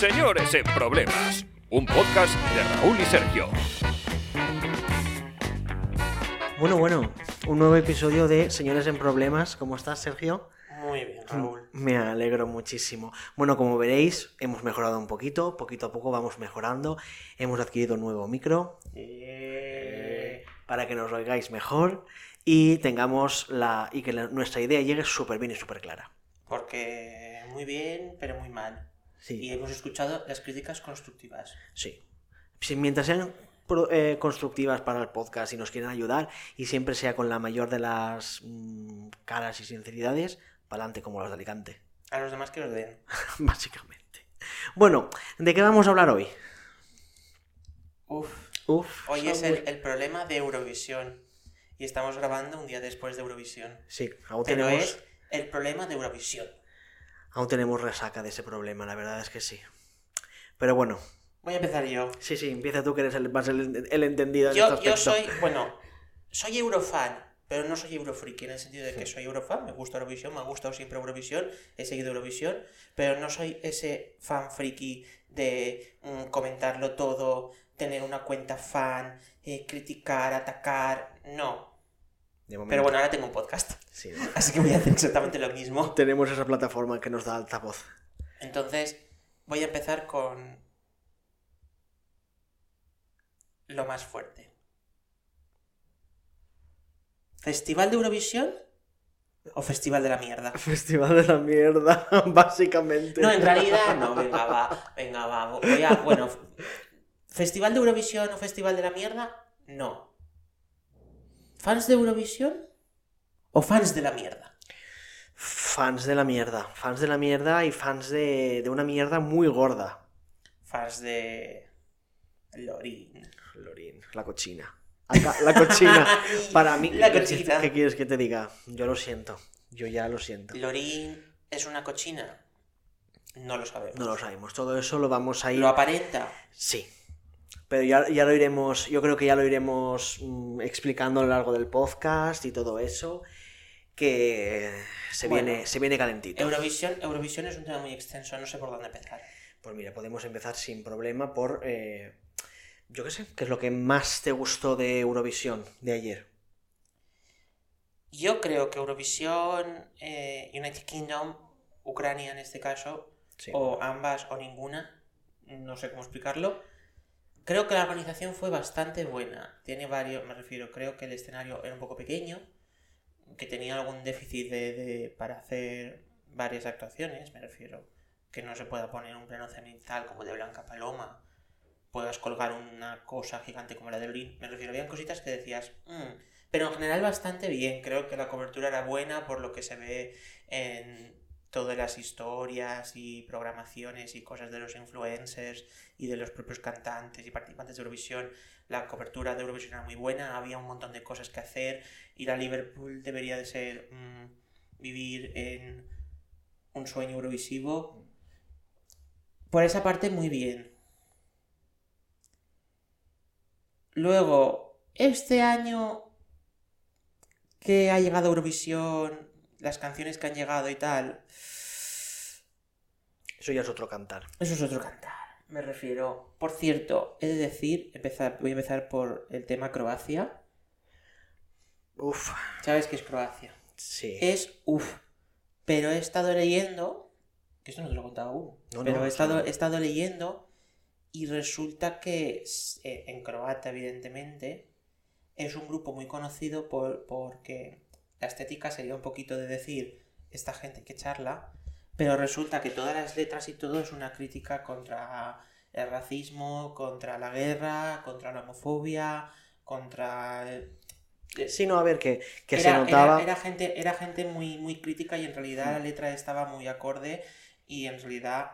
Señores en Problemas, un podcast de Raúl y Sergio. Bueno, bueno, un nuevo episodio de Señores en Problemas. ¿Cómo estás, Sergio? Muy bien, Raúl. Me alegro muchísimo. Bueno, como veréis, hemos mejorado un poquito, poquito a poco vamos mejorando. Hemos adquirido un nuevo micro Eh, para que nos oigáis mejor y tengamos la y que la- nuestra idea llegue súper bien y súper clara. Porque muy bien, pero muy mal. Y hemos escuchado las críticas constructivas. sí. Si mientras sean pro- eh, constructivas para el podcast y nos quieren ayudar y siempre sea con la mayor de las mm, caras y sinceridades, para adelante como los de Alicante. A los demás que los den. básicamente. Bueno, ¿de qué vamos a hablar hoy? Uf. Uf, Hoy es el, el problema de Eurovisión. Y estamos grabando un día después de Eurovisión. Sí, aún Pero tenemos, es el problema de Eurovisión. Aún tenemos resaca de ese problema, la verdad es que sí. Pero bueno, Voy a empezar yo. sí, sí, empieza tú que eres el, más el, el entendido en Yo, este yo soy, bueno, soy eurofan, pero no soy eurofriki en el sentido de que soy eurofan, me gusta Eurovisión, me ha gustado siempre Eurovisión, he seguido Eurovisión, pero no soy ese fan friki de mm, comentarlo todo, tener una cuenta fan, eh, criticar, atacar, no. De momento, Pero bueno, ahora tengo un podcast, sí, así que voy a hacer exactamente lo mismo. tenemos esa plataforma que nos da altavoz. Entonces, voy a empezar con lo más fuerte. ¿Festival de Eurovisión o Festival de la Mierda? Festival de la mierda, básicamente. No, en realidad no, venga, va, venga, va. Voy a, bueno, ¿Festival de Eurovisión o Festival de la Mierda? No. ¿Fans de Eurovisión o fans de la mierda? Fans de la mierda, fans de la mierda y fans de, de una mierda muy gorda. Fans de Lorin. Lorín, la cochina. La cochina. Para mí, La ¿qué- cochina. ¿qué quieres que te diga? Yo lo siento. Yo ya lo siento. ¿Lorin es una cochina? No lo sabemos. No lo sabemos. Todo eso lo vamos a ir. ¿Lo aparenta? Sí. Pero ya, ya lo iremos. Yo creo que ya lo iremos mm, explicando a lo largo del podcast y todo eso. Que se, Bueno. viene, se viene calentito. Eurovisión, Eurovisión es un tema muy extenso, no sé por dónde empezar. Pues mira, podemos empezar sin problema por. eh, yo qué sé, ¿qué es lo que más te gustó de Eurovisión de ayer? Yo creo que Eurovisión, eh, United Kingdom, Ucrania en este caso, Sí. o ambas o ninguna, no sé cómo explicarlo. Creo que la organización fue bastante buena. Tiene varios, me refiero, creo que el escenario era un poco pequeño, que tenía algún déficit de, para hacer varias actuaciones, me refiero, que no se pueda poner un plano cenital como de Blanca Paloma, puedas colgar una cosa gigante como la de Lorin, me refiero, habían cositas que decías, "Mm", pero en general bastante bien, creo que la cobertura era buena por lo que se ve en todas las historias y programaciones y cosas de los influencers y de los propios cantantes y participantes de Eurovisión. La cobertura de Eurovisión era muy buena, había un montón de cosas que hacer. Ir a Liverpool debería de ser mm, vivir en un sueño eurovisivo. Por esa parte, muy bien. Luego, este año que ha llegado Eurovisión, las canciones que han llegado y tal, Eso ya es otro cantar. eso es otro cantar. Me refiero. Por cierto, he de decir, empezar, voy a empezar por el tema Croacia. Uf, ¿Sabes qué es Croacia? sí. Es uff. Pero he estado leyendo. Que esto no te lo he contado aún. No, pero no, he, estado, he estado leyendo. Y resulta que eh, en croata, evidentemente, es un grupo muy conocido por, porque la estética sería un poquito de decir, esta gente que echarla, pero resulta que todas las letras y todo es una crítica contra el racismo, contra la guerra, contra la homofobia, contra... el- Sí, no, a ver, que, que se era, notaba. era- era gente, era gente muy, muy crítica y en realidad la letra estaba muy acorde y en realidad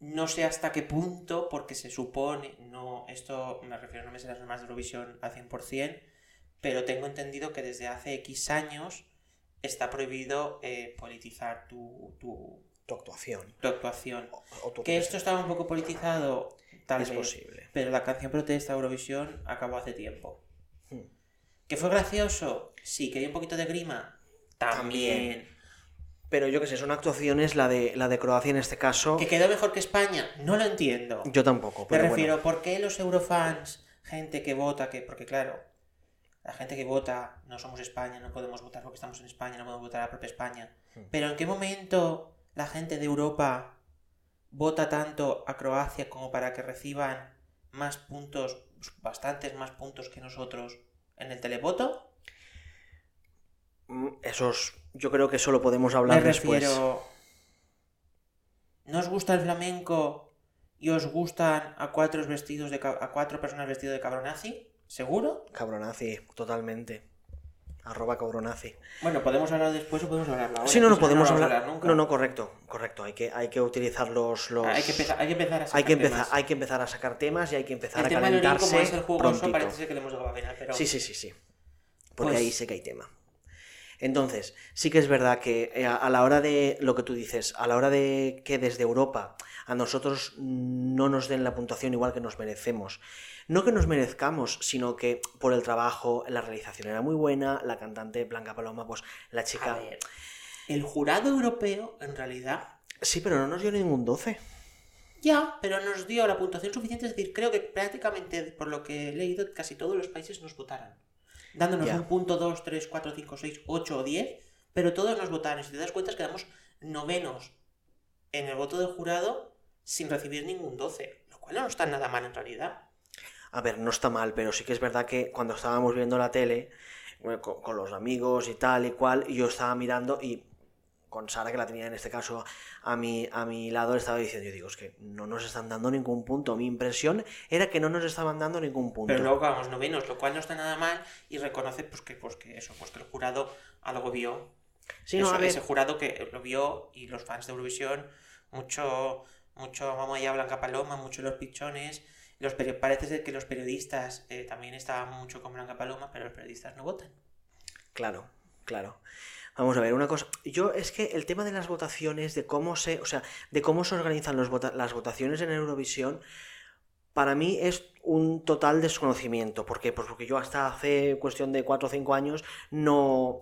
no sé hasta qué punto, porque se supone, no, esto me refiero, no me sé las normas de Eurovisión al 100%, pero tengo entendido que desde hace X años está prohibido eh, politizar tu, tu, Tu actuación. tu actuación. O, o tu Que esto estaba un poco politizado, tal es vez. posible. Pero la canción protesta Eurovisión acabó hace tiempo. Hmm. ¿Que fue gracioso? Sí. ¿Que dio un poquito de grima? También. Pero yo qué sé, son actuaciones, la de, la de Croacia en este caso. ¿Que quedó mejor que España? No lo entiendo. Yo tampoco, Me refiero, bueno. ¿por qué los eurofans, gente que vota, que porque claro, la gente que vota, no somos España, no podemos votar porque estamos en España, no podemos votar a la propia España. Hmm. Pero ¿en qué momento la gente de Europa vota tanto a Croacia como para que reciban más puntos, bastantes más puntos que nosotros en el televoto? Mm, Esos, yo creo que eso lo podemos Me hablar después. refiero, ¿no os gusta el flamenco y os gustan a cuatro vestidos de a cuatro personas vestidos de cabronazi? ¿Seguro? Cabronazi, totalmente. Arroba cabronazi. Bueno, podemos hablar después o podemos hablar ahora. Sí, no, no podemos hablar. nunca. No, no, correcto, correcto. Hay que, hay que utilizar los. los... Hay que empezar, hay que empezar a sacar hay que empezar, temas. hay que empezar a sacar temas y hay que empezar El a tema calentarse como es el jugoso, parece ser que le hemos dado a final, pero... Sí, sí, sí, sí. Porque Pues- ahí sé que hay tema. Entonces, sí que es verdad que eh, a la hora de lo que tú dices, a la hora de que desde Europa a nosotros no nos den la puntuación igual que nos merecemos. No que nos merezcamos, sino que por el trabajo, la realización era muy buena, la cantante Blanca Paloma, pues la A chica... ver, el jurado europeo, en realidad, Sí, pero no nos dio ningún 12. ya, pero nos dio la puntuación suficiente, es decir, creo que prácticamente, por lo que he leído, casi todos los países nos votaron. Dándonos Ya. un punto, 2, 3, 4, 5, 6, 8 o 10, pero todos nos votaron. Y si te das cuenta, quedamos novenos en el voto del jurado sin recibir ningún 12, lo cual no está nada mal en realidad. A ver, no está mal, pero sí que es verdad que cuando estábamos viendo la tele, bueno, con, con los amigos y tal y cual, yo estaba mirando y con Sara, que la tenía en este caso a mi, a mi lado, estaba diciendo, yo digo, es que no nos están dando ningún punto. Mi impresión era que no nos estaban dando ningún punto. Pero luego vamos novenos, lo cual no está nada mal y reconoce pues que, pues que eso, pues que el jurado algo vio. sí, no, Eso, a ver, Ese jurado que lo vio y los fans de Eurovisión, mucho, mucho vamos allá Blanca Paloma, mucho los pichones. Los parece ser que los periodistas eh, también estaban mucho con Blanca Paloma, pero los periodistas no votan. Claro, claro. Vamos a ver, una cosa. Yo es que el tema de las votaciones, de cómo se, o sea, de cómo se organizan las votaciones en Eurovisión, para mí es un total desconocimiento. ¿Por qué? Pues porque yo hasta hace cuestión de 4 o 5 años no.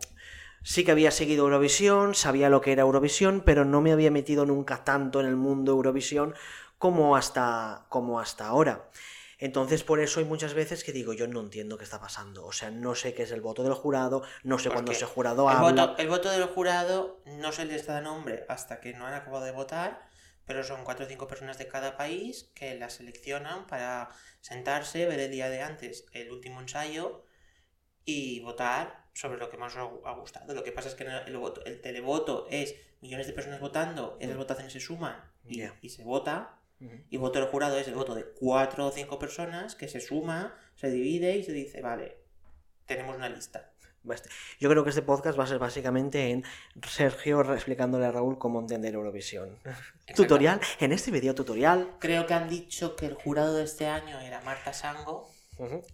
Sí que había seguido Eurovisión, sabía lo que era Eurovisión, pero no me había metido nunca tanto en el mundo Eurovisión como hasta, como hasta ahora. Entonces, por eso hay muchas veces que digo, yo no entiendo qué está pasando. O sea, no sé qué es el voto del jurado, no sé cuándo ese jurado El habla. voto, el voto del jurado no se les da nombre hasta que no han acabado de votar, pero son cuatro o cinco personas de cada país que las seleccionan para sentarse, ver el día de antes el último ensayo y votar sobre lo que más os ha gustado. Lo que pasa es que el, voto- el televoto es millones de personas votando, esas votaciones se suman y, Ya. y se vota. Y voto del jurado es el voto de cuatro o cinco personas que se suma, se divide y se dice, vale, tenemos una lista. Yo creo que este podcast va a ser básicamente en Sergio explicándole a Raúl cómo entender Eurovisión. Tutorial, en este video tutorial, Creo que han dicho que el jurado de este año era Marta Sango.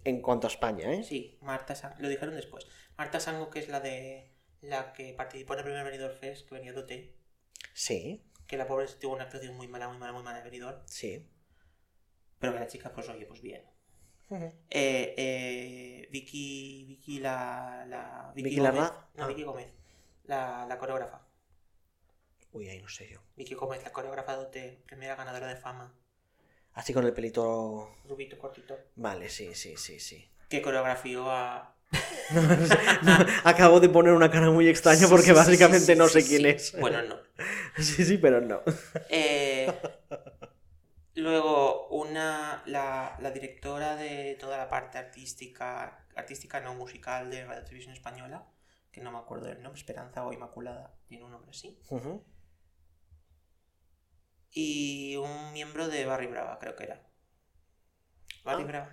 en cuanto a España, ¿eh? Sí, Marta Sango. Lo dijeron después. Marta Sango, que es la de la que participó en el primer Benidorm Fest, que venía de OT. Sí, Que la pobre tuvo una actuación muy mala, muy mala, muy mala de Benidorm. sí. Pero que la chica, pues oye, pues bien. Eh, eh, Vicky, Vicky la... la ¿Vicky Gómez. Larraz? No, Ah. Vicky Gómez. La, la coreógrafa. Uy, ahí no sé yo. Vicky Gómez, la coreógrafa de OT, primera ganadora de fama. Así con el pelito... Rubito cortito. Vale, sí, sí, sí, sí. Que coreografió a... Acabo de poner una cara muy extraña porque sí, sí, básicamente sí, no sé quién es. Bueno, no. Sí, sí, pero no. Eh, luego, una, la, la directora de toda la parte artística, artística no musical de Radio Televisión Española, que no me acuerdo del nombre, Esperanza o Inmaculada, tiene un nombre así. Y un miembro de Barry Brava, creo que era. Barry Ah. Brava.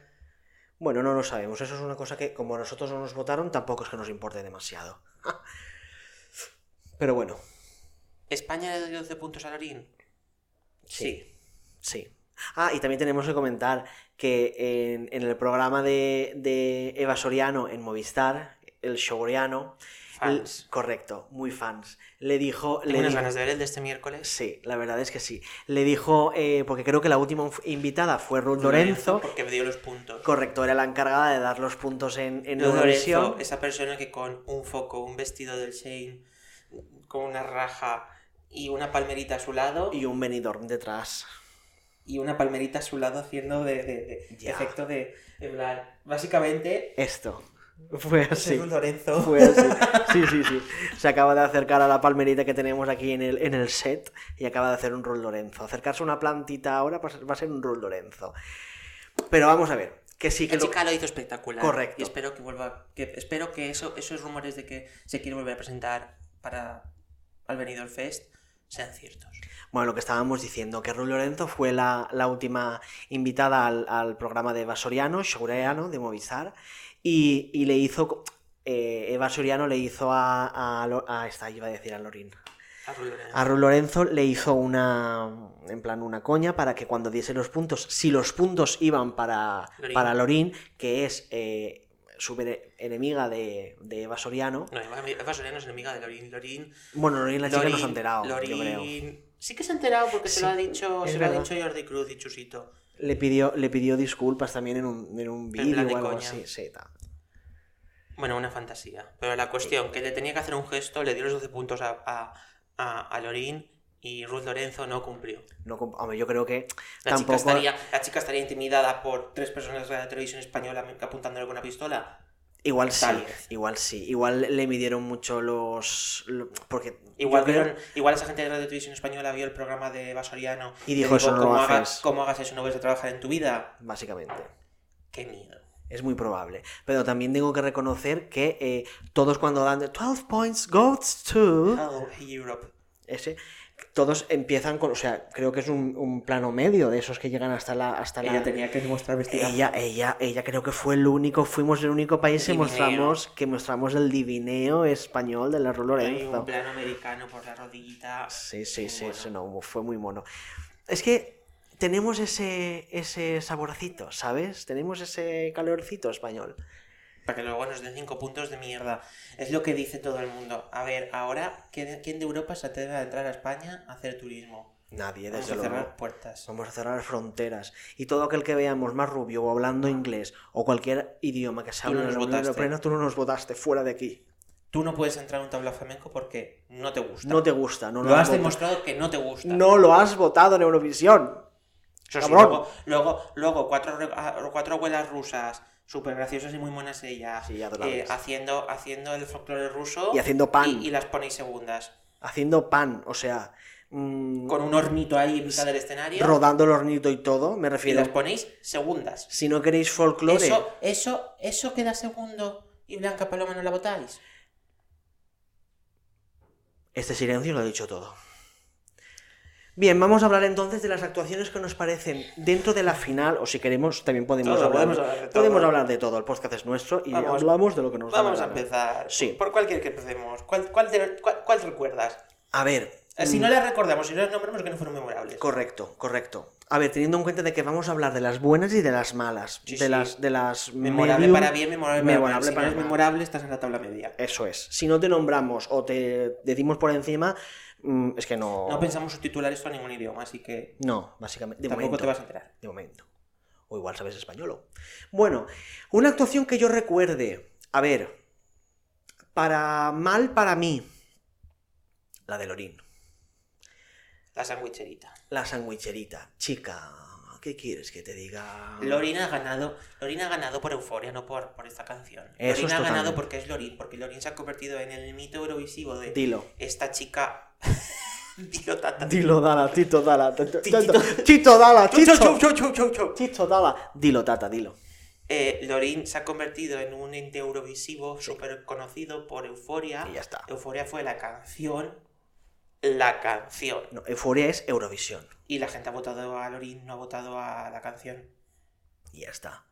Bueno, no lo sabemos. Eso es una cosa que, como nosotros no nos votaron, tampoco es que nos importe demasiado. Pero bueno, ¿España le dio 12 puntos a Lorín? Sí. Sí. Ah, y también tenemos que comentar que en, en el programa de, de Eva Soriano en Movistar, el showriano, Fans. correcto, muy fans, le dijo... Tengo le unas di- ganas de ver el de este miércoles. Sí, la verdad es que sí. Le dijo, eh, porque creo que la última invitada fue Ruth Lorenzo. Porque me dio los puntos. Correcto, era la encargada de dar los puntos en, en Ruth Eurovisión. Lorenzo, esa persona que con un foco, un vestido del Shane, con una raja y una palmerita a su lado Y un Benidorm detrás. y una palmerita a su lado haciendo de, de- de Ya. efecto de, plan, básicamente Esto. Fue así. Lorenzo Fue así. Sí, sí, sí. Se acaba de acercar a la palmerita que tenemos aquí en el, en el set y acaba de hacer un Rul Lorenzo. Acercarse a una plantita ahora va a ser- va a ser un Rul Lorenzo. Pero vamos a ver. Que sí que La chica lo hizo espectacular. Correcto. Y espero que vuelva. Que, espero que eso, esos rumores de que se quiere volver a presentar para al Benidorm Fest sean ciertos. Bueno, lo que estábamos diciendo, que Rul Lorenzo fue la, la última invitada al, al programa de Eva Soriano, Shoureano, de Movistar, y, y le hizo... eh, Eva Soriano le hizo a, a, a esta, iba a decir a Lorín. A Rul Lorenzo. A Rul Lorenzo le hizo una, en plan, una coña para que cuando diese los puntos, si los puntos iban para Lorín. para Lorín, que es eh, su bene- enemiga de, de Eva Soriano, No, Eva, Soriano es enemiga de Lorín. Lorín. bueno, Lorín la chica no se ha enterado, yo Lorín- creo. Sí que se ha enterado porque se lo ha dicho, se lo ha dicho Jordi Cruz y Chusito. Le pidió, le pidió disculpas también en un, en un vídeo de o algo coña. así. Sí, tal. Bueno, una fantasía. Pero la cuestión, que le tenía que hacer un gesto, le dio los 12 puntos a, a, a, a Lorín y Ruth Lorenzo no cumplió. No, hombre, yo creo que La, tampoco. chica estaría, la chica estaría intimidada por tres personas de la televisión española apuntándole con una pistola. Igual sí, igual sí. Igual le midieron mucho los. lo- Porque. Igual, creo- igual esa gente de la televisión española vio el programa de Basoriano Y dijo, "Eso no lo ¿cómo haces". hagas, ¿Cómo hagas eso? ¿No vas a trabajar en tu vida? Básicamente. Qué miedo. Es muy probable. Pero también tengo que reconocer que eh, todos cuando dan de 12 points goes to. Hello, Europe. Ese. Todos empiezan con. O sea, creo que es un, un plano medio de esos que llegan hasta la. Hasta la... Ella tenía que demostrar vestida. Ella, ella, ella creo que fue el único, fuimos el único país que mostramos, que mostramos el divineo español de la Hay Lorenzo. un plano americano por la rodillita. Sí, sí, Muy sí, bueno. sí, no, fue muy mono. Es que tenemos ese, ese saborcito, ¿sabes? Tenemos ese calorcito español. Para que luego nos den cinco puntos de mierda. Es lo que dice todo el mundo. A ver, ahora, ¿quién, de Europa se atreve a entrar a España a hacer turismo? Nadie, Vamos desde a cerrar luego. puertas. Vamos a cerrar fronteras. Y todo aquel que veamos más rubio o hablando inglés o cualquier idioma que se hable no en la Unión. Europea, tú no nos votaste, fuera de aquí. Tú no puedes entrar a un tablao flamenco porque no te gusta. No te gusta, no lo has votado. demostrado que no te gusta. No lo has votado en Eurovisión. Eso sí, luego, luego, luego cuatro, ah, cuatro abuelas rusas, súper graciosas y muy monas ellas, Sí, eh, haciendo, haciendo el folclore ruso Y haciendo pan. y, y las ponéis segundas. Haciendo pan, o sea, mm, Con un hornito ahí en mitad del escenario rodando el hornito y todo, me y refiero. las ponéis segundas. Si no queréis folclore, Eso, eso, eso queda segundo y Blanca Paloma no la votáis. este silencio lo ha dicho todo. Bien, vamos a hablar entonces de las actuaciones que nos parecen dentro de la final, o si queremos, también podemos, Todo, hablar, podemos hablar de todo. podemos hablar de todo. El podcast es nuestro y Vamos. hablamos de lo que nos Vamos a empezar. Sí. Por cualquier que empecemos. ¿Cuál, cuál, te- cuál- cuál recuerdas? A ver, Eh, Si mm, no las recordamos, si no las nombramos, que no fueron memorables. correcto, correcto. A ver, teniendo en cuenta de que vamos a hablar de las buenas y de las malas, Sí, de sí. las de las Memorable medium- para bien, memorable para memorable mal. Si para no es memorable, estás en la tabla media. Eso es. Si no te nombramos o te decimos por encima, es que no. No pensamos subtitular esto a ningún idioma, así que No, básicamente. De tampoco momento. te vas a enterar. De momento. O igual sabes español. Bueno, una actuación que yo recuerde. A ver. Para mal para mí. La de Lorín. La sandwicherita. La sandwicherita. Chica, ¿qué quieres que te diga? Lorina ha ganado, Lorina ha ganado por euforia, no por, por esta canción. Eso Lorina es ha ganado porque es Lorin, porque Lorin se ha convertido en el mito eurovisivo de Dilo. esta chica. Dilo, tata. Dilo, Dala, Tito, Dala. Tito, Dala, Tito. Tito, Dala. Dilo, Tata, dilo. Eh, Lorin se ha convertido en un ente eurovisivo súper conocido por Euforia. Y ya está. Euforia fue la canción. La canción. No, Euforia es Eurovisión. Y la gente ha votado a Lorin, no ha votado a la canción. Y ya está.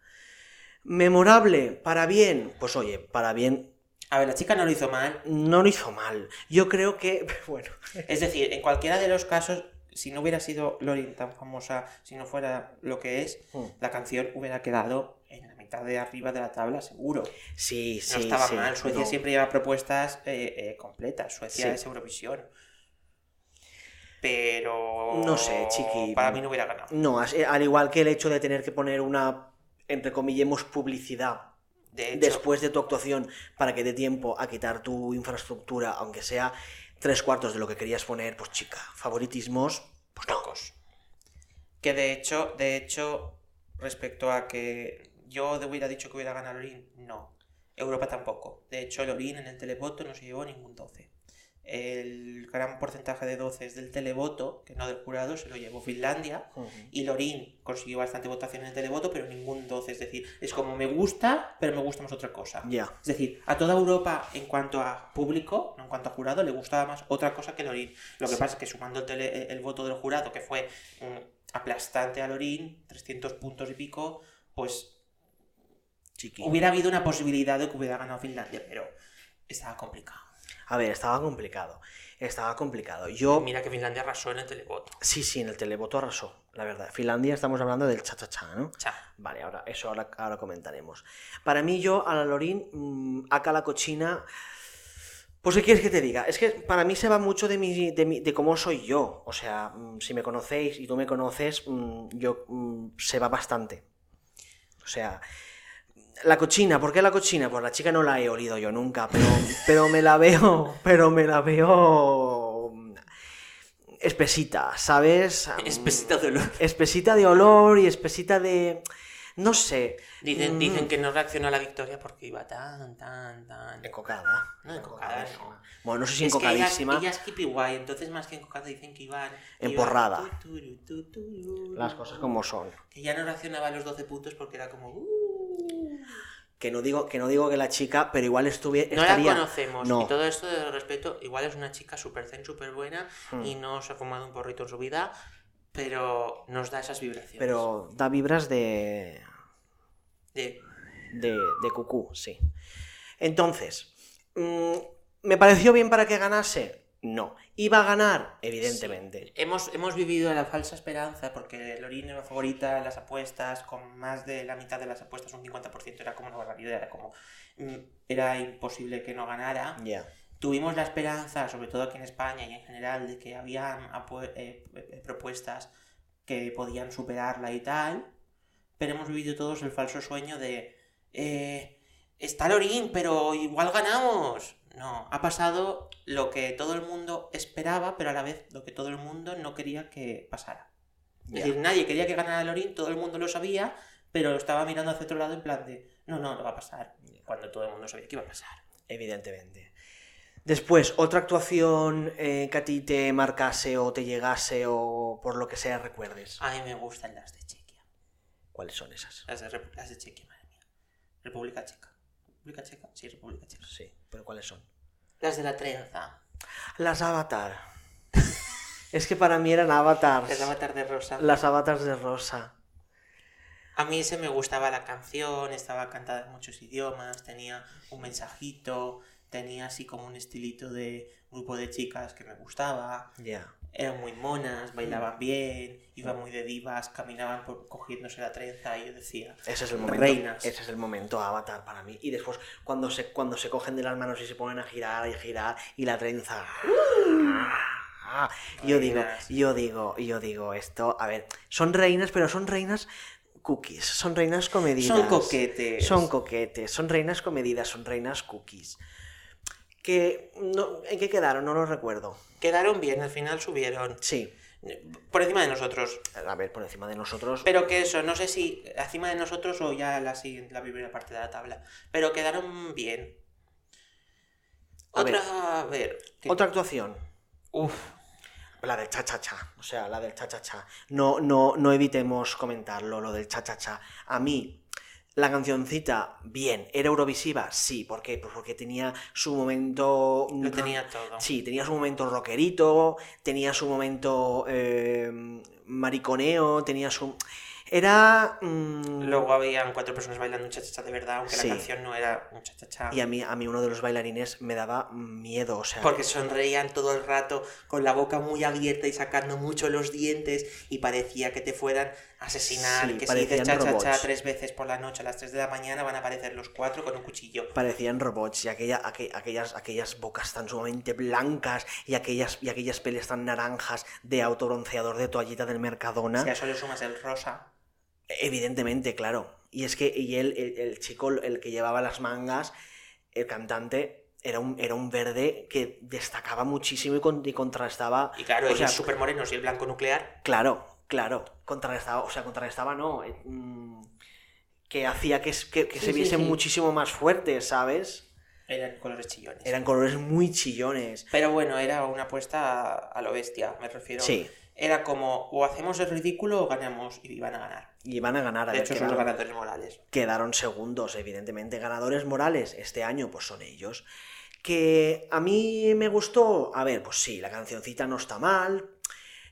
Memorable, para bien. Pues oye, para bien A ver, la chica no lo hizo mal. no lo hizo mal. Yo creo que, bueno, Es decir, en cualquiera de los casos, si no hubiera sido Lorin tan famosa, si no fuera lo que es, Hmm. la canción hubiera quedado en la mitad de arriba de la tabla, seguro. sí, sí, No estaba sí, mal. Suecia no. siempre lleva propuestas eh, eh, completas. Suecia Sí. es Eurovisión. Pero. No sé, chiqui. Para mí no hubiera ganado. No, eh, al igual que el hecho de tener que poner una, entre comillemos, publicidad De hecho, después de tu actuación para que dé tiempo a quitar tu infraestructura, aunque sea, tres cuartos de lo que querías poner, pues chica, favoritismos, pues no. pocos. Que de hecho, de hecho, respecto a que yo hubiera dicho que hubiera ganado Lorin, no. Europa tampoco. De hecho, Lorin en el televoto no se llevó ningún 12. El gran porcentaje de 12 es del televoto, que no del jurado, se lo llevó Finlandia. Y Lorin consiguió bastante votación en el televoto, pero ningún 12. Es decir, es como me gusta, pero me gusta más otra cosa. Es decir, a toda Europa, en cuanto a público, no en cuanto a jurado, le gustaba más otra cosa que Lorin. Lo que Sí. pasa es que sumando el, tele- el voto del jurado, que fue mm, aplastante a Lorin, 300 puntos y pico, pues Chiqui. hubiera habido una posibilidad de que hubiera ganado Finlandia, pero estaba complicado. A ver, estaba complicado. Estaba complicado. Yo. Mira que Finlandia arrasó en el televoto. Sí, sí, en el televoto arrasó, la verdad. Finlandia estamos hablando del cha-cha-cha, ¿no? Cha. Vale, ahora, eso ahora, ahora comentaremos. Para mí, yo, a la Lorín, mm, acá la cochina. Pues, ¿qué quieres que te diga? Es que para mí se va mucho de, mi, de, mi- de cómo soy yo. O sea, mm, si me conocéis y tú me conoces, mm, yo mm, se va bastante. O sea, la cochina, ¿por qué la cochina? Pues la chica no la he olido yo nunca, pero, pero me la veo, pero me la veo espesita, ¿sabes? Espesita de olor. Espesita de olor y espesita de... No sé. Dicen, mm, dicen que no reaccionó a la victoria porque iba tan, tan, tan... Encocada. No, encocada, no. Bueno, no sé si Es que ella, encocadísima. ella es hippie guay, entonces más que encocada dicen que que Emporrada. Las cosas como son. Que ya no reaccionaba a los 12 puntos porque era como... Que no digo que, no digo que la chica, pero igual estuviera... No la conocemos. No. Y todo esto de respeto, igual es una chica súper zen, súper buena Hmm. y no se ha fumado un porrito en su vida, pero nos da esas vibraciones. Pero da vibras de... De- de, de cucú, sí. Entonces, mm, ¿me pareció bien para que ganase? No. ¿Iba a ganar? Evidentemente. Sí. Hemos, hemos vivido la falsa esperanza porque Lorín era favorita en las apuestas, con más de la mitad de las apuestas, un 50%, era como una barbaridad, era como. mm, Era imposible que no ganara. Ya. Tuvimos la esperanza, sobre todo aquí en España y en general, de que había apu- eh, eh, propuestas que podían superarla y tal, pero hemos vivido todos el falso sueño de. eh, está Lorín, pero igual ganamos. No, ha pasado lo que todo el mundo esperaba, pero a la vez lo que todo el mundo no quería que pasara. Es decir, nadie quería que ganara Lorín, todo el mundo lo sabía, pero estaba mirando hacia otro lado en plan de, no, no, no va a pasar, cuando todo el mundo sabía que iba a pasar. Evidentemente. Después, otra actuación eh, que a ti te marcase o te llegase o por lo que sea recuerdes. A mí me gustan las de Chequia. ¿Cuáles son esas? Las de, las de Chequia, madre mía. República Checa. ¿República Checa? Sí, República Checa. Sí, pero ¿cuáles son? Las de la trenza. Las Avatar. es que para mí eran avatars. Las Avatar de Rosa. Las avatars de Rosa. A mí se me gustaba la canción, estaba cantada en muchos idiomas, tenía un mensajito, tenía así como un estilito de grupo de chicas que me gustaba. Ya. Eran muy monas, bailaban bien, iban muy de divas, caminaban por, cogiéndose la trenza y yo decía, Ese es el momento. Reinas. Ese es el momento Avatar para mí. Y después, cuando se, cuando se cogen de las manos y se ponen a girar y girar y la trenza. Yo digo, yo digo, yo digo esto. A ver, son reinas, pero son reinas cookies. Son reinas comedidas. son coquetes. Son coquetes, son reinas comedidas, son reinas cookies. Que no, ¿En qué quedaron? No lo recuerdo. Quedaron bien, al final subieron. Sí. Por encima de nosotros. A ver, por encima de nosotros. Pero que eso, no sé si encima de nosotros o ya la siguiente, la primera parte de la tabla. Pero quedaron bien. A ver. Otra, a ver. ¿qué- Otra actuación. Uf, La del cha-cha-cha. O sea, la del cha-cha-cha. No, no, no evitemos comentarlo, lo del cha-cha-cha. A mí, la cancioncita, bien. ¿Era Eurovisiva? Sí. ¿Por qué? Pues porque tenía su momento. lo tenía todo. Sí, tenía su momento rockerito, tenía su momento eh, mariconeo, tenía su... Era... mm, Luego habían cuatro personas bailando un cha-cha-cha de verdad, aunque Sí. la canción no era un cha-cha-cha. Y a mí, a mí uno de los bailarines me daba miedo, o sea... Porque sonreían todo el rato con la boca muy abierta y sacando mucho los dientes y parecía que te fueran asesinar. Sí, que si dices cha-cha-cha robots. tres veces por la noche a las 3 de la mañana van a aparecer los cuatro con un cuchillo. parecían robots y aquella, aqu- aquellas, aquellas bocas tan sumamente blancas y aquellas, y aquellas peles tan naranjas de autobronceador de toallita del Mercadona. Si a eso le sumas el rosa. Evidentemente, claro. Y es que y él, el, el chico, el que llevaba las mangas, el cantante, era un, era un verde que destacaba muchísimo y, con- y contrastaba. Y claro, o sea, súper morenos y el blanco nuclear. Claro, claro. Contrarrestaba, o sea, contrarrestaba no. eh, mm, que hacía que, es- que, que Sí, se viesen sí. muchísimo más fuertes, ¿sabes? Eran colores chillones. Eran colores muy chillones. Pero bueno, era una apuesta a lo bestia, me refiero. Sí. Era como, o hacemos el ridículo o ganamos y iban a ganar. Y van a ganar. A De ver, hecho, son los quedaron, ganadores morales. quedaron segundos, evidentemente. Ganadores morales este año, pues son ellos. Que a mí me gustó. A ver, pues sí, la cancioncita no está mal.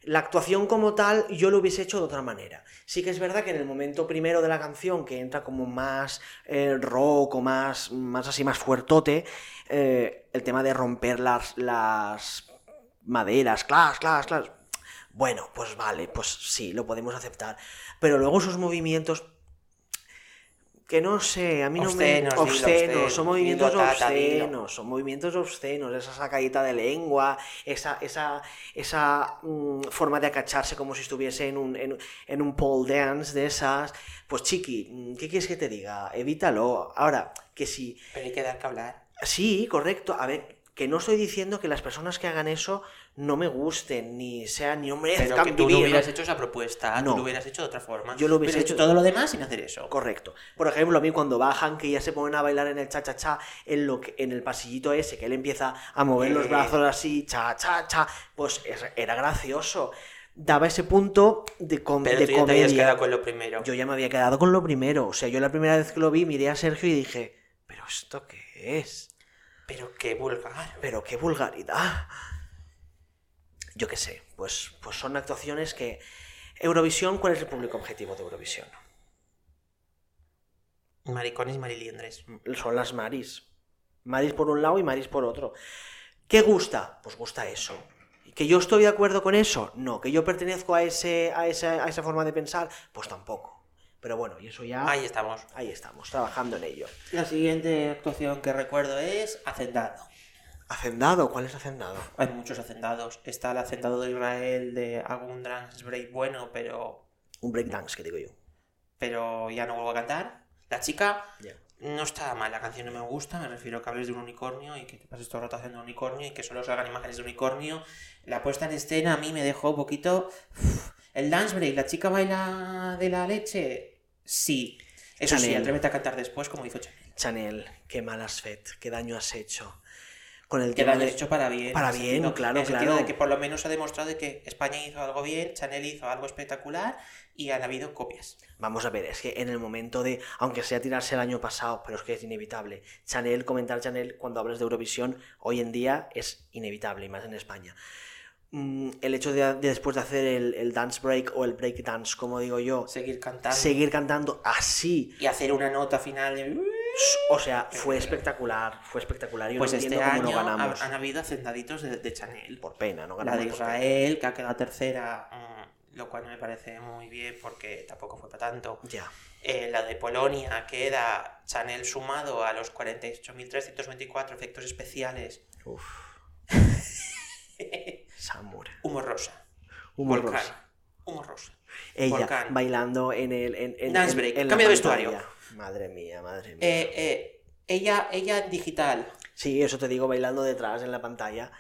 La actuación como tal, yo lo hubiese hecho de otra manera. Sí que es verdad que en el momento primero de la canción, que entra como más eh, rock o más, más así, más fuertote, eh, el tema de romper las, las maderas, clas, clas, clas. Bueno, pues vale, pues sí, lo podemos aceptar. Pero luego sus movimientos. Que no sé, a mí no me. Obscenos, obsceno, son movimientos dilo, tata, dilo. obscenos, son movimientos obscenos, esa sacadita de lengua, esa, esa, esa mm, forma de acacharse como si estuviese en un, en, en un pole dance de esas. Pues chiqui, mm, ¿qué quieres que te diga? Evítalo. Ahora, que si Pero hay que dar que hablar. Sí, correcto. A ver, que no estoy diciendo que las personas que hagan eso no me gusten, ni sean, ni no Pero merezcan que tú no vivir. hubieras hecho esa propuesta, No. tú lo hubieras hecho de otra forma. Yo lo hubiese hecho- todo lo demás sin hacer eso. Correcto. Por ejemplo, a mí cuando bajan, que ya se ponen a bailar en el cha-cha-cha, en, lo que, en el pasillito ese, que él empieza a mover los Eh. brazos así, cha-cha-cha, pues es- era gracioso. Daba ese punto de, com- Pero de tú ya te habías comedia. quedado con lo primero. Yo ya me había quedado con lo primero. O sea, yo la primera vez que lo vi miré a Sergio y dije, ¿pero esto qué es? Pero qué vulgar. Pero qué vulgaridad. Yo qué sé, pues, pues son actuaciones que... Eurovisión, ¿cuál es el público objetivo de Eurovisión? Maricones y mariliendres. Son las Maris. Maris por un lado y Maris por otro. ¿Qué gusta? Pues gusta eso. ¿Que yo estoy de acuerdo con eso? No. ¿Que yo pertenezco a, ese, a, esa, a esa forma de pensar? Pues tampoco. Pero bueno, y eso ya... Ahí estamos. Ahí estamos, trabajando en ello. La siguiente actuación que recuerdo es Hacendado. ¿Hacendado? ¿Cuál es Hacendado? Hay muchos hacendados. Está el hacendado de Israel de Agun Dance Break bueno, pero, Un breakdance, que digo yo. pero ya no vuelvo a cantar. La chica Ya. no está mal, la canción no me gusta, me refiero a que hables de un unicornio y que te pases todo el rato haciendo un unicornio y que solo salgan imágenes de unicornio. La puesta en escena a mí me dejó un poquito... El dance break, la chica baila de la leche. Sí. Eso sí, Chanel. atrévete a cantar después como hizo Chanel. Chanel, qué mal has fet, qué daño has hecho. Con el Que tema lo de... has hecho para bien. Para bien, sentido- claro, en el claro. de que por lo menos ha demostrado de que España hizo algo bien, Chanel hizo algo espectacular y han habido copias. Vamos a ver, es que en el momento de, aunque sea tirarse el año pasado, pero es que es inevitable. Chanel, comentar Chanel cuando hablas de Eurovisión, hoy en día es inevitable, y más en España. Mm, el hecho de, de después de hacer el, el dance break o el break dance, como digo yo, Seguir cantando seguir cantando así, y hacer una nota final de... o sea, fue espectacular, fue espectacular. Yo Pues no este cómo no año ganamos. ha- han habido hacendaditos de, de Chanel. Por pena, no La ganamos. de por pena. Israel, que ha quedado tercera, mm, lo cual no me parece muy bien porque tampoco fue para tanto. Ya. Eh, la de Polonia queda Chanel sumado a los 48.324 efectos especiales. Uf. Samur. Humo rosa. Humor Volcán. rosa. Humo rosa. Ella Volcán. bailando en el. En, en- Dance en- break, en cambio de vestuario. Madre mía, madre mía. Eh, eh, ella, ella digital. Sí, eso te digo, bailando detrás en la pantalla.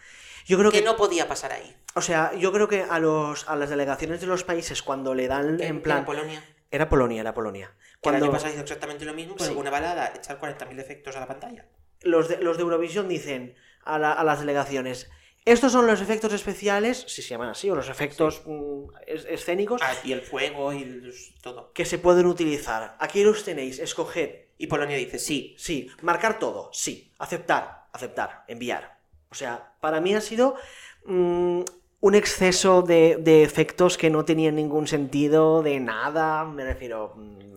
Yo creo que que. no podía pasar ahí. O sea, yo creo que a, los, a las delegaciones de los países, cuando le dan en plan. En Polonia. Era Polonia, era Polonia. Que el año Cuando pasado hizo exactamente lo mismo, pero Sí. con una balada, echar 40.000 efectos a la pantalla. los, de, los de Eurovisión dicen a, la- a las delegaciones. Estos son los efectos especiales, si se llaman así, o los efectos mm, es- escénicos Ah, y el fuego y el- todo. que se pueden utilizar. Aquí los tenéis, escoged. Y Polonia dice, sí, Sí, marcar todo, sí, aceptar, aceptar, enviar. O sea, para mí ha sido mm, un exceso de, de efectos que no tenían ningún sentido, de nada, me refiero... mm,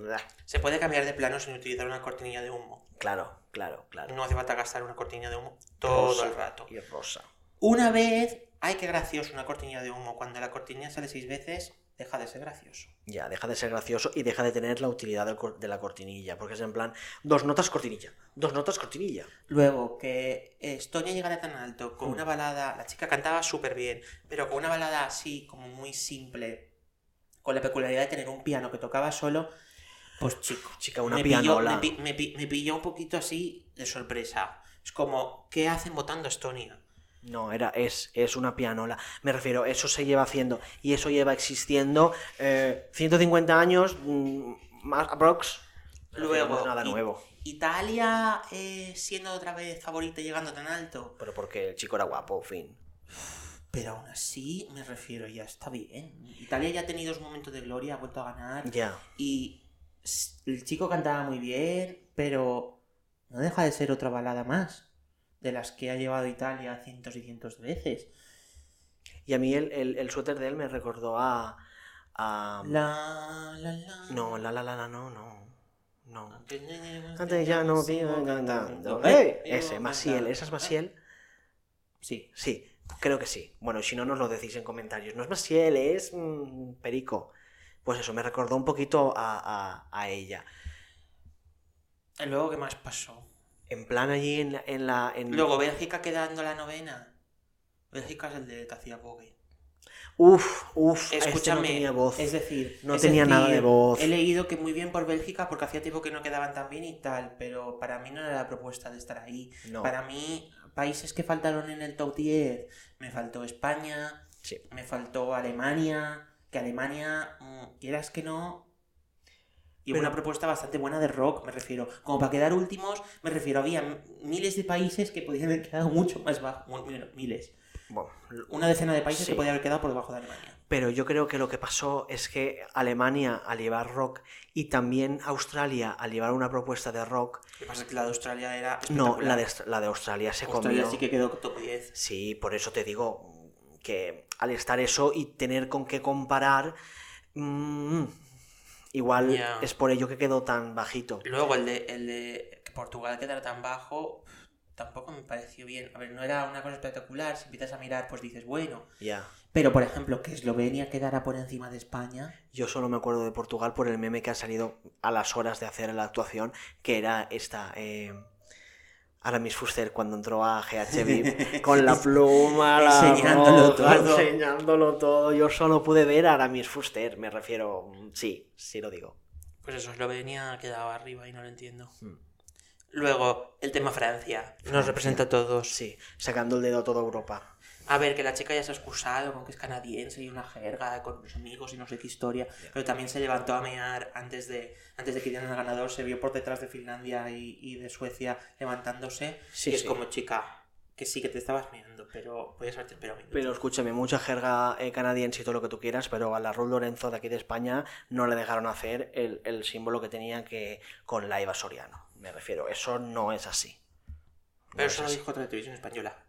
se puede cambiar de plano sin utilizar una cortinilla de humo. Claro, claro, claro. No hace falta gastar una cortinilla de humo todo Rosa el rato. Y rosa. Una vez, ay, qué gracioso una cortinilla de humo. Cuando la cortinilla sale seis veces, deja de ser gracioso. Ya, deja de ser gracioso y deja de tener la utilidad de la cortinilla, porque es en plan, dos notas cortinilla, dos notas cortinilla. Luego, que Estonia llegara tan alto con Mm. una balada, la chica cantaba súper bien, pero con una balada así, como muy simple, con la peculiaridad de tener un piano que tocaba solo, pues chico, Chica, una me, pilló, pianola. me, pi- me pi- me pilló un poquito así de sorpresa. Es como, ¿qué hacen votando Estonia? No, era, es, es una pianola. Me refiero, eso se lleva haciendo y eso lleva existiendo eh, 150 años, mm, más aprox. No Luego, es nada nuevo. Italia eh, siendo otra vez favorita y llegando tan alto. Pero porque el chico era guapo, fin. Pero aún así, me refiero, ya está bien. Italia ya ha tenido su momento de gloria, ha vuelto a ganar. Ya. Y el chico cantaba muy bien, pero no deja de ser otra balada más. De las que ha llevado Italia cientos y cientos de veces. Y a mí el, el, el suéter de él me recordó a. a... La, la, la. No, la la la la, no, no. No. Antes ya no pido cantando. Eh, ¡Eh! Ese, Maciel, ¿esa es Maciel? Sí. Sí, creo que sí. Bueno, si no, nos lo decís en comentarios. No es Maciel, es mm, Perico. Pues eso, me recordó un poquito a, a, a ella. Y Luego, ¿qué más pasó? En plan allí en la... En la en... Luego, Bélgica quedando la novena. Bélgica es el de que hacía Bogue. Uf, uf, este Escúchame, no tenía voz. es decir, No es tenía nada de voz. He leído que muy bien por Bélgica porque hacía tiempo que no quedaban tan bien y tal, pero para mí no era la propuesta de estar ahí. No. Para mí, países que faltaron en el top 10, me faltó España, Sí. me faltó Alemania, que Alemania, mm, quieras que no, y Pero- una propuesta bastante buena de rock, me refiero. Como para quedar últimos, me refiero, había miles de países que podían haber quedado mucho más bajo, bueno, miles. Bueno, Una decena de países Sí. que podían haber quedado por debajo de Alemania. Pero yo creo que lo que pasó es que Alemania al llevar rock y también Australia al llevar una propuesta de rock, Lo que pasa es que la de Australia era. no, la de, espectacular. la de Australia se Australia comió. sí que quedó top 10. Sí, por eso te digo que al estar eso y tener con qué comparar, mm, igual es por ello que quedó tan bajito. Luego el de, el de que Portugal quedara tan bajo, tampoco me pareció bien. A ver, no era una cosa espectacular. Si empiezas a mirar, pues dices, bueno. Ya. Pero, por ejemplo, que Eslovenia quedara por encima de España. Yo solo me acuerdo de Portugal por el meme que ha salido a las horas de hacer la actuación, que era esta. Eh, Aramis Fuster cuando entró a GHB con la pluma, la Enseñándolo roja, todo. enseñándolo todo. Yo solo pude ver a Aramis Fuster, me refiero. Sí, sí lo digo. Pues eso, Eslovenia quedaba arriba y no lo entiendo. Hmm. Luego, el tema Francia. Nos Francia. representa a todos. Sí, sacando el dedo a toda Europa. A ver, que la chica ya se ha excusado con que es canadiense y una jerga con los amigos y no sé qué historia, pero también se levantó a mear antes de, antes de que dieran el ganador, se vio por detrás de Finlandia y, y de Suecia levantándose. Sí, y es sí. como, chica, que sí que te estabas meando, pero podías haberte esperado. Pero escúchame, mucha jerga eh, canadiense y todo lo que tú quieras, pero a la Ruth Lorenzo de aquí de España no le dejaron hacer el, el símbolo que tenía que con la Eva Soriano. Me refiero, eso no es así. No Pero es eso lo así. dijo otra televisión española.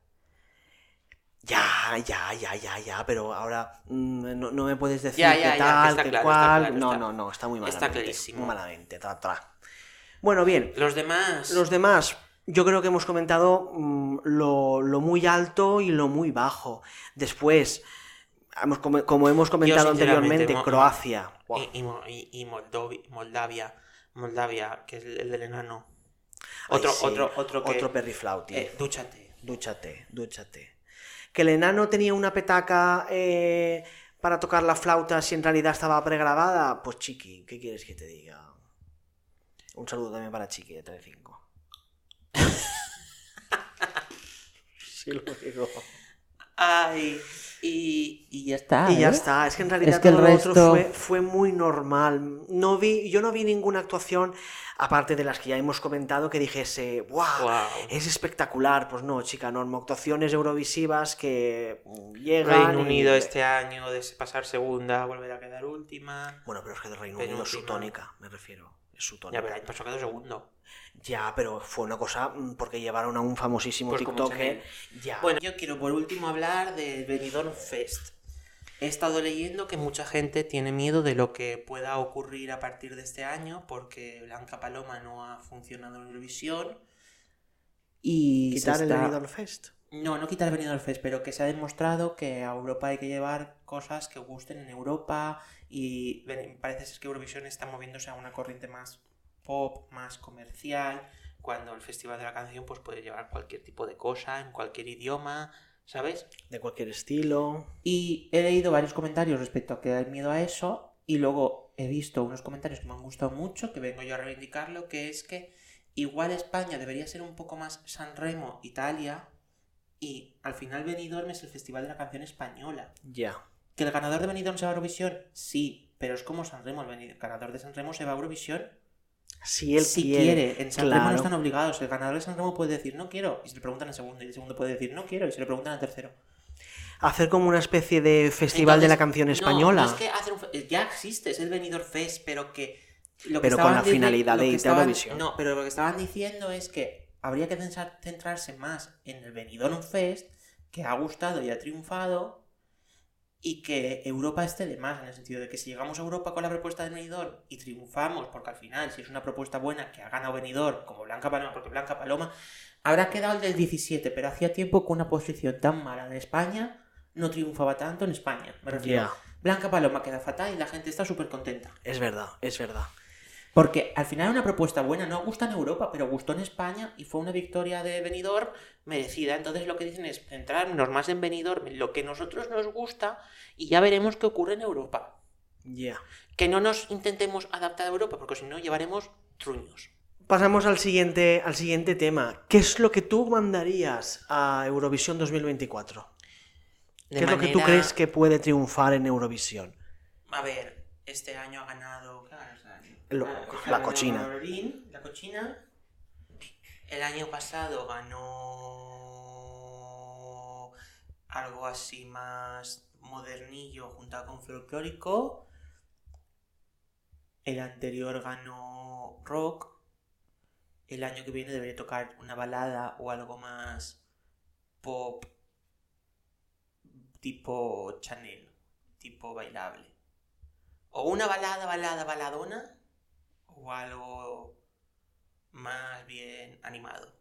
Ya, ya, ya, ya, ya, pero ahora mm, no, no me puedes decir Ya, qué ya, tal, está qué claro, está cual. claro, no, está- no, no, está muy está malamente. clarísimo. Muy malamente, tra, tra. Bueno, bien, Los demás. los demás, yo creo que hemos comentado mm, lo, lo muy alto y lo muy bajo. Después, hemos come- como hemos comentado anteriormente, Mo- Croacia. Y, y, Moldavia, Moldavia, que es el, el del enano. Otro, Ay, sí, otro, otro que. Otro perriflauti. eh, dúchate. Dúchate, dúchate. Que el enano tenía una petaca eh, para tocar la flauta si en realidad estaba pregrabada. Pues chiqui, ¿qué quieres que te diga? Un saludo también para Chiqui de Telecinco. sí lo digo. Ay, y, y ya está. Y ya ¿eh? está, es que en realidad Es que el todo lo otro resto- fue, fue muy normal. No vi, yo no vi ninguna actuación, aparte de las que ya hemos comentado, que dijese, ¡wow! Guau. Es espectacular. Pues no, chica, norma, actuaciones eurovisivas que llegan. Reino y- Unido este año, de pasar segunda, volver a quedar última. Bueno, pero es que el Reino Unido es su tónica, me refiero. Es su tónica. Ya, pero el pasado quedó segundo. Ya, pero fue una cosa mm, porque llevaron a un famosísimo Pues como TikToker. Ya. Bueno, yo quiero por último hablar del Benidorm Fest. He estado leyendo que mucha gente tiene miedo de lo que pueda ocurrir a partir de este año porque Blanca Paloma no ha funcionado en Eurovisión. Y se quitar el está- Benidorm Fest. No, no quitar el Benidorm Fest, pero que se ha demostrado que a Europa hay que llevar cosas que gusten en Europa y parece ser que Eurovisión está moviéndose a una corriente más pop, más comercial, cuando el Festival de la Canción pues puede llevar cualquier tipo de cosa, en cualquier idioma, ¿sabes? De cualquier estilo. Y he leído varios comentarios respecto a que hay miedo a eso y luego he visto unos comentarios que me han gustado mucho, que vengo yo a reivindicarlo, que es que igual España debería ser un poco más San Remo, Italia, y al final Benidorm es el festival de la canción española. Ya. ¿Que el ganador de Benidorm se va a Eurovisión? Sí, pero es como San Remo, el ganador de San Remo se va a Eurovisión Si él si quiere. quiere. En San Remo no están obligados. El ganador de San Remo puede decir no quiero, y se le preguntan al segundo, y el segundo puede decir no quiero, y se le preguntan al tercero. Hacer como una especie de festival de la canción española. No, es que hacer un fe- ya existe, es el Benidorm Fest, pero que. Lo que Pero con la finalidad de Eurovisión. No, pero lo que estaban diciendo es que habría que centrarse más en el Benidorm Fest, que ha gustado y ha triunfado, y que Europa esté de más, en el sentido de que si llegamos a Europa con la propuesta de Benidorm y triunfamos, porque al final, si es una propuesta buena que ha ganado Benidorm, como Blanca Paloma, porque Blanca Paloma habrá quedado el del 17, pero hacía tiempo que una posición tan mala de España no triunfaba tanto en España. Me refiero. Ya. Blanca Paloma queda fatal y la gente está súper contenta. Es verdad, es verdad. Porque al final una propuesta buena, no gusta en Europa, pero gustó en España y fue una victoria de Benidorm merecida. Entonces lo que dicen es centrarnos más en Benidorm, en lo que a nosotros nos gusta y ya veremos qué ocurre en Europa. Ya. Que no nos intentemos adaptar a Europa, porque si no llevaremos truños. Pasamos al siguiente, al siguiente tema. ¿Qué es lo que tú mandarías a Eurovisión 2024? De ¿Qué es lo que tú crees que puede triunfar en Eurovisión? A ver, este año ha ganado... ¿qué ha ganado este año? La cochina. la cochina. El año pasado ganó algo así más modernillo juntado con folclórico. El anterior ganó rock. El año que viene debería tocar una balada o algo más pop tipo Chanel, tipo bailable. O una balada, balada, baladona, o algo más bien animado.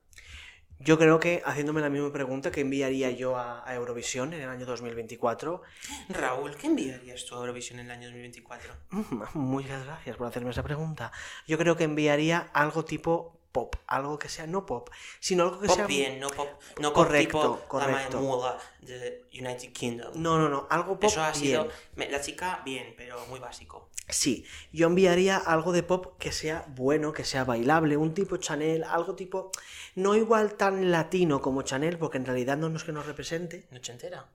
Yo creo que, haciéndome la misma pregunta que enviaría yo a, a Eurovisión en el año 2024, Raúl, ¿qué enviarías tú a Eurovisión en el año 2024? Mm, Muchas gracias por hacerme esa pregunta. Yo creo que enviaría algo tipo pop, algo que sea no pop, sino algo que Pop sea bien, no pop, no Correcto, pop tipo correcto. la de United Kingdom. No, no, no, algo pop Eso ha bien. sido... me- La chica, bien, pero muy básico. Sí, yo enviaría algo de pop que sea bueno, que sea bailable, un tipo Chanel, algo tipo no igual tan latino como Chanel, porque en realidad no es que nos represente. Noche entera.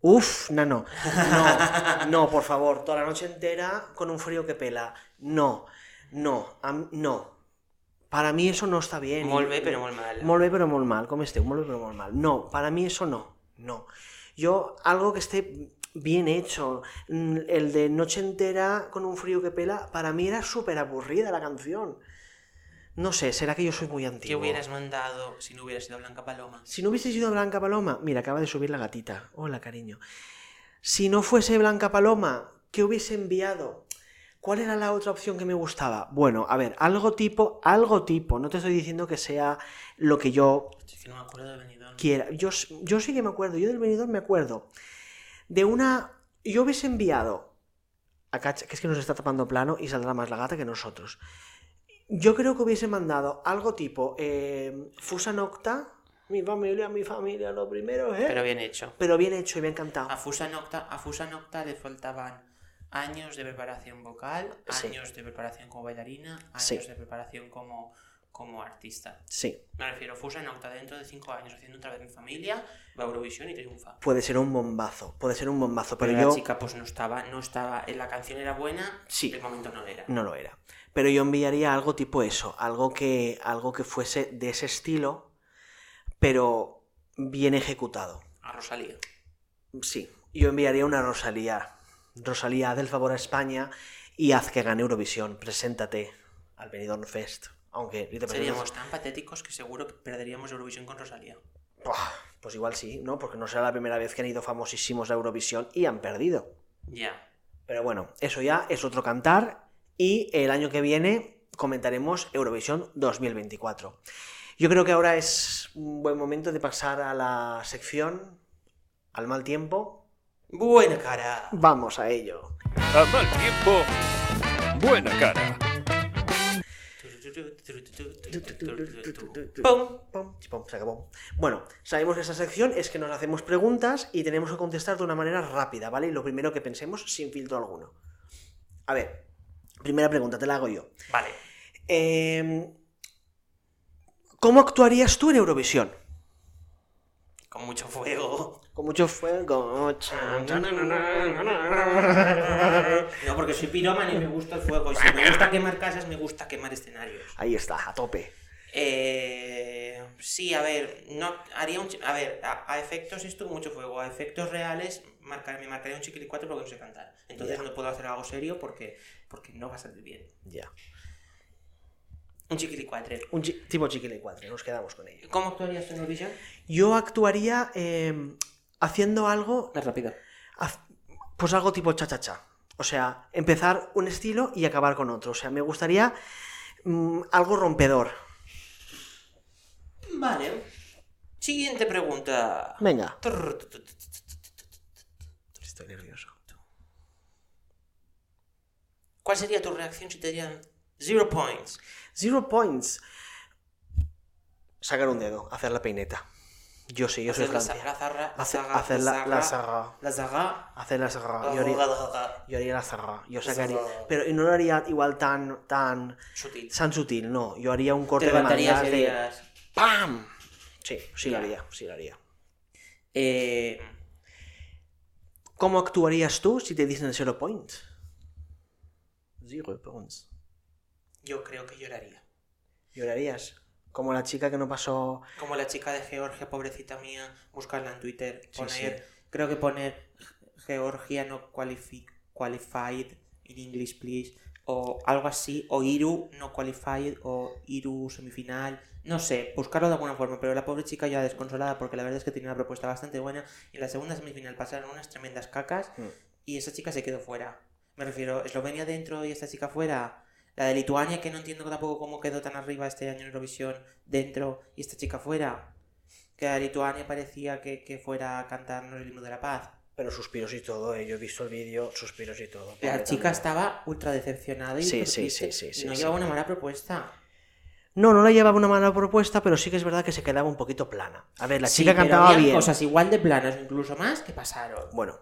Uf, no, no, no, no, por favor, toda la noche entera con un frío que pela. No, no, no. Para mí eso no está bien. Molt bé, però molt mal. Molt bé, però molt mal, com esteu? Molt bé, però molt mal. No, para mí eso no, no. Yo, algo que esté bien hecho, mm, el de Noche entera con un frío que pela, para mí era súper aburrida la canción. No sé, será que yo soy muy ¿Qué antiguo. hubieras mandado si no hubiera sido Blanca Paloma? Si no hubiese sido Blanca Paloma, mira, acaba de subir la gatita. Hola, cariño. Si no fuese Blanca Paloma, ¿qué hubiese enviado? ¿Cuál era la otra opción que me gustaba? Bueno, a ver, algo tipo, algo tipo. No te estoy diciendo que sea lo que yo Es que no me acuerdo de Benidorm. quiera. Yo, sí que me acuerdo, yo del venidor me acuerdo. De una. Yo hubiese enviado. Acá, que es que nos está tapando plano y saldrá más la gata que nosotros. Yo creo que hubiese mandado algo tipo. eh, Fusa Nocta. Mi familia, mi familia, lo primero, ¿eh? Pero bien hecho. Pero bien hecho y bien cantado. A Fusa Nocta, a Fusa Nocta le faltaban años de preparación vocal, Sí. años de preparación como bailarina, años Sí. de preparación como, como artista. Sí. Me refiero, Fusa Nocta dentro de cinco años haciendo otra vez mi familia, va a Eurovisión y triunfa. Puede ser un bombazo. Puede ser un bombazo. Pero, Pero, yo. la chica pues no estaba, no estaba, la canción era buena, Sí. el momento no era. No lo era. Pero yo enviaría algo tipo eso, algo que, algo que fuese de ese estilo, pero bien ejecutado. A Rosalía. Sí, yo enviaría una Rosalía. Rosalía, haz el favor a España y haz que gane Eurovisión. Preséntate al Benidorm Fest. Aunque, te Seríamos tan patéticos que seguro que perderíamos Eurovisión con Rosalía. Pues igual sí, ¿no? Porque no será la primera vez que han ido famosísimos a Eurovisión y han perdido. Ya. Pero bueno, eso ya es otro cantar y el año que viene comentaremos Eurovisión 2024. Yo creo que ahora es un buen momento de pasar a la sección al mal tiempo. Buena cara. Vamos a ello. A mal tiempo, buena cara. ¡Pum! Pum, chipum, se acabó. Bueno, sabemos que esta sección es que nos hacemos preguntas y tenemos que contestar de una manera rápida, ¿vale? Y lo primero que pensemos sin filtro alguno. A ver, primera pregunta, te la hago yo. Vale. Eh, ¿Cómo actuarías tú en Eurovisión? Con mucho fuego. Con mucho fuego. No, porque soy pirómano y me gusta el fuego. Y si me gusta quemar casas, me gusta quemar escenarios. Ahí está, a tope. Eh, sí, a ver, no haría un a ver, a, a efectos esto mucho fuego, a efectos reales marcar, me marcaría un chiquili 4 porque no sé cantar. Entonces Ya. no puedo hacer algo serio porque porque no va a salir bien. Ya. Un chiquili 4. Un chi- tipo chiquile 4, nos quedamos con ello. ¿Cómo actuarías en Eurovisión? Yo actuaría eh, haciendo algo, Más rápido. pues algo tipo cha-cha-cha. O sea, empezar un estilo y acabar con otro. O sea, me gustaría mm, algo rompedor. Vale. Siguiente pregunta. Venga. Estoy nervioso. ¿Cuál sería tu reacción si te dieran zero points? Zero points. Sacar un dedo, hacer la peineta. Yo sí, yo soy Hacer la Francia. zarra, zarra, la Hacer, zaga, hacer la, saga. La zaga. Hacer la la Yo haría, zaga, yo haría la saga. Yo sacaría. Pero no lo haría igual tan, tan, Sutil. tan sutil, no. Yo haría un Te corte de mangas de. ¡Pam! Sí, sí lo haría, sí lo haría. eh, ¿Cómo actuarías tú si te dicen zero points? Zero points. yo creo que lloraría. ¿Llorarías? Como la chica que no pasó. Como la chica de Georgia, pobrecita mía, buscarla en Twitter, Sí, poner, sí. creo que poner Georgia no qualifi- qualified in English, please, o algo así, o Iru no qualified, o Iru semifinal, no sé, buscarlo de alguna forma, pero la pobre chica ya desconsolada porque la verdad es que tenía una propuesta bastante buena y en la segunda semifinal pasaron unas tremendas cacas Mm. y esa chica se quedó fuera. Me refiero, Eslovenia dentro y esta chica fuera. La de Lituania, que no entiendo tampoco cómo quedó tan arriba este año en Eurovisión, dentro y esta chica fuera. Que a Lituania parecía que, que fuera a cantarnos el himno de la paz. Pero suspiros y todo, eh. yo he visto el vídeo, suspiros y todo. La chica estaba ultra decepcionada y Sí, sí, triste. sí, sí, sí, no sí. llevaba una mala propuesta. No, no la llevaba una mala propuesta, pero sí que es verdad que se quedaba un poquito plana. A ver, la Sí, chica cantaba bien. cosas igual de planas, incluso más, que pasaron. Bueno,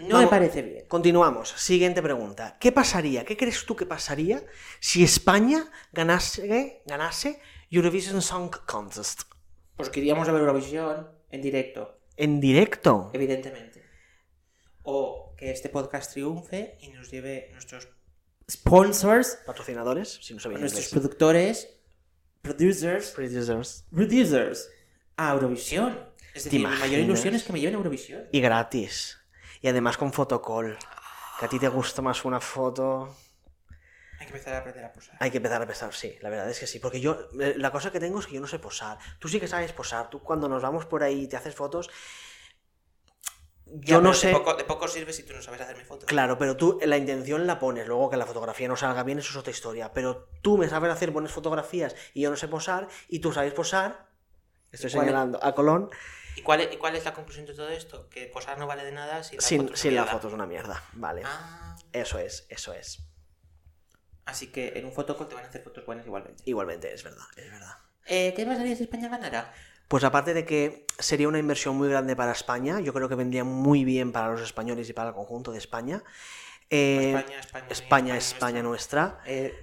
No Vamos. me parece bien. continuamos. Siguiente pregunta. ¿Qué pasaría? ¿Qué crees tú que pasaría si España ganase, ganase Eurovision Song Contest? Pues queríamos ver Eurovisión en directo. En directo. evidentemente. O que este podcast triunfe y nos lleve nuestros sponsors, Patrocinadores, si no sabéis nuestros productores, producers, Producers. producers a Eurovisión. Es decir, mi mayor ilusión es que me lleven a Eurovisión. Y gratis. Y además con fotocall. Que a ti te gusta más una foto. Hay que empezar a aprender a posar. Hay que empezar a pesar, sí, la verdad es que sí. Porque yo, eh, la cosa que tengo es que yo no sé posar. Tú sí que sabes posar. Tú cuando nos vamos por ahí y te haces fotos. Ya, Yo no pero sé. De poco, de poco sirve si tú no sabes hacerme fotos. Claro, pero tú la intención la pones, luego que la fotografía no salga bien, eso es otra historia. Pero tú me sabes hacer buenas fotografías y yo no sé posar, y tú sabes posar. Estoy señalando a Colón. ¿Y cuál, es, ¿Y cuál es la conclusión de todo esto? Que posar no vale de nada si la Sin, foto es sin la foto es una mierda. Vale. Ah, Eso es, eso es. así que en un fotocall te van a hacer fotos buenas igualmente. Igualmente, es verdad, es verdad. Eh, ¿Qué pasaría si España ganara? Pues aparte de que sería una inversión muy grande para España, yo creo que vendría muy bien para los españoles y para el conjunto de España. Eh, España, España, España, España España nuestra. Eh,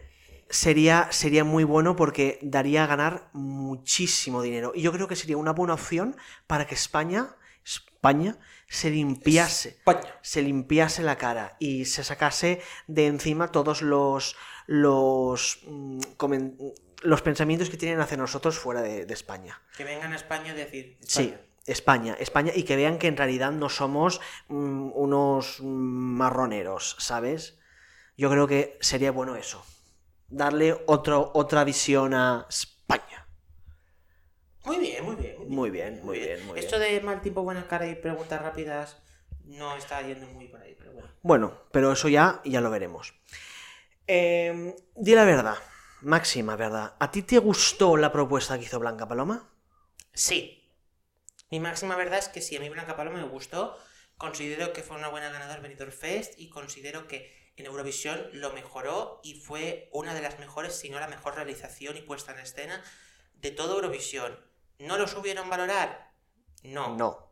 Sería, sería muy bueno porque daría a ganar muchísimo dinero. Y yo creo que sería una buena opción para que España, España, se limpiase. España. Se limpiase la cara y se sacase de encima todos los. los. mm, comen- los pensamientos que tienen hacia nosotros fuera de, de España. Que vengan a España a decir. Sí, España. España, España, y que vean que en realidad no somos mm, unos marroneros, ¿sabes? Yo creo que sería bueno eso. Darle otro, otra visión a España. Muy bien, muy bien. Muy bien, muy bien, muy Esto bien. de mal tiempo, buena cara y preguntas rápidas no está yendo muy por ahí, pero bueno. Bueno, pero eso ya, ya lo veremos. Eh, di la verdad, máxima verdad. ¿A ti te gustó la propuesta que hizo Blanca Paloma? Sí. Mi máxima verdad es que sí, a mí Blanca Paloma me gustó. Considero que fue una buena ganadora Benidorm Fest y considero que en Eurovisión lo mejoró y fue una de las mejores, si no la mejor realización y puesta en escena de toda Eurovisión. ¿No lo supieron valorar? No. No.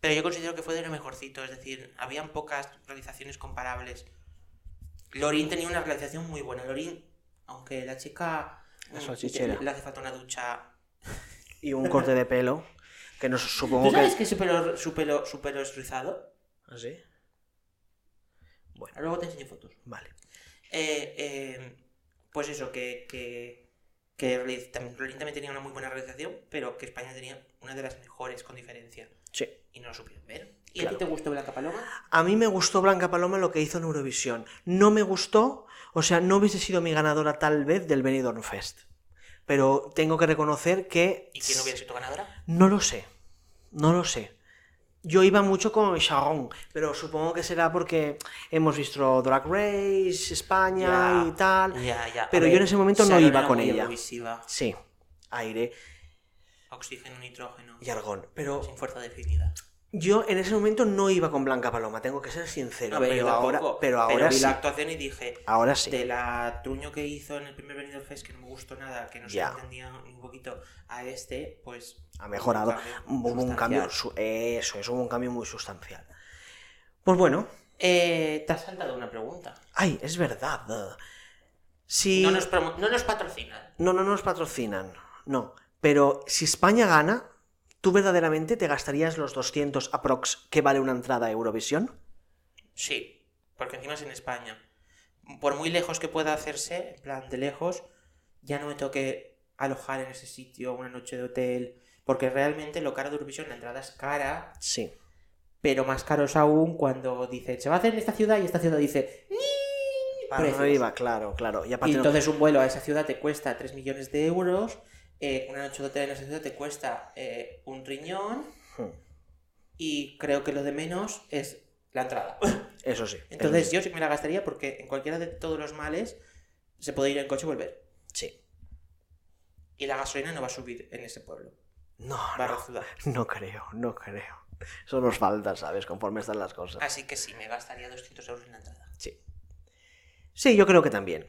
Pero yo considero que fue de lo mejorcito, es decir, habían pocas realizaciones comparables. Lorin tenía una realización muy buena. Lorin, aunque la chica La mm, salchichera. le hace falta una ducha y un corte de pelo, que nos supongo ¿Tú sabes que... que su pelo, su pelo, su pelo es rizado? ¿Ah, sí? Bueno, Luego te enseño fotos. vale. Eh, eh, pues eso, que, que, que Berlín tam- Berlín también tenía una muy buena realización, pero que España tenía una de las mejores con diferencia. Sí. Y no lo supieron ver. ¿Y a ti te gustó Blanca Paloma? A mí me gustó Blanca Paloma lo que hizo en Eurovisión. No me gustó, o sea, no hubiese sido mi ganadora tal vez del Benidorm Fest. Pero tengo que reconocer que... ¿Y quién hubiera sido ganadora? No lo sé. No lo sé. Yo iba mucho con Sharon, pero supongo que será porque hemos visto Drag Race, España Ya, y tal. Ya, ya. Pero yo en ese momento no iba con ella. Sí, aire oxígeno, nitrógeno. y argón. Pero Sin fuerza definida. Yo en ese momento no iba con Blanca Paloma, tengo que ser sincero. Pero, ahora, pero ahora vi sí. la actuación y dije, Ahora sí. de la truño que hizo en el primer Benidorm Fest, que no me gustó nada, que no se entendía un poquito, a este, pues... ha mejorado. un Hubo un cambio eso es, hubo un cambio muy sustancial. Pues bueno, Eh, te has saltado una pregunta. ay, es verdad. Si... No, nos no nos patrocinan. No, no nos patrocinan, no. Pero si España gana, ¿tú verdaderamente te gastarías los 200 aprox que vale una entrada a Eurovisión? Sí, porque encima es en España. Por muy lejos que pueda hacerse, en plan de lejos, ya no me toque alojar en ese sitio una noche de hotel. Porque realmente lo caro de Eurovisión, la entrada es cara, Sí. pero más caro es aún cuando dice, se va a hacer en esta ciudad y esta ciudad dice, "Ni". Para arriba, claro, claro. Y Y aparte no- entonces un vuelo a esa ciudad te cuesta 3 millones de euros, eh, una noche en esa ciudad te cuesta eh, un riñón Hmm, y creo que lo de menos es la entrada. Eso sí. Entonces eso sí. yo sí que me la gastaría porque en cualquiera de todos los males se puede ir en coche y volver. Sí. Y la gasolina no va a subir en ese pueblo. No, no, no creo, no creo. Eso nos falta, ¿sabes? Conforme están las cosas. Así que sí, me gastaría 200 euros en la entrada. Sí. Sí, yo creo que también.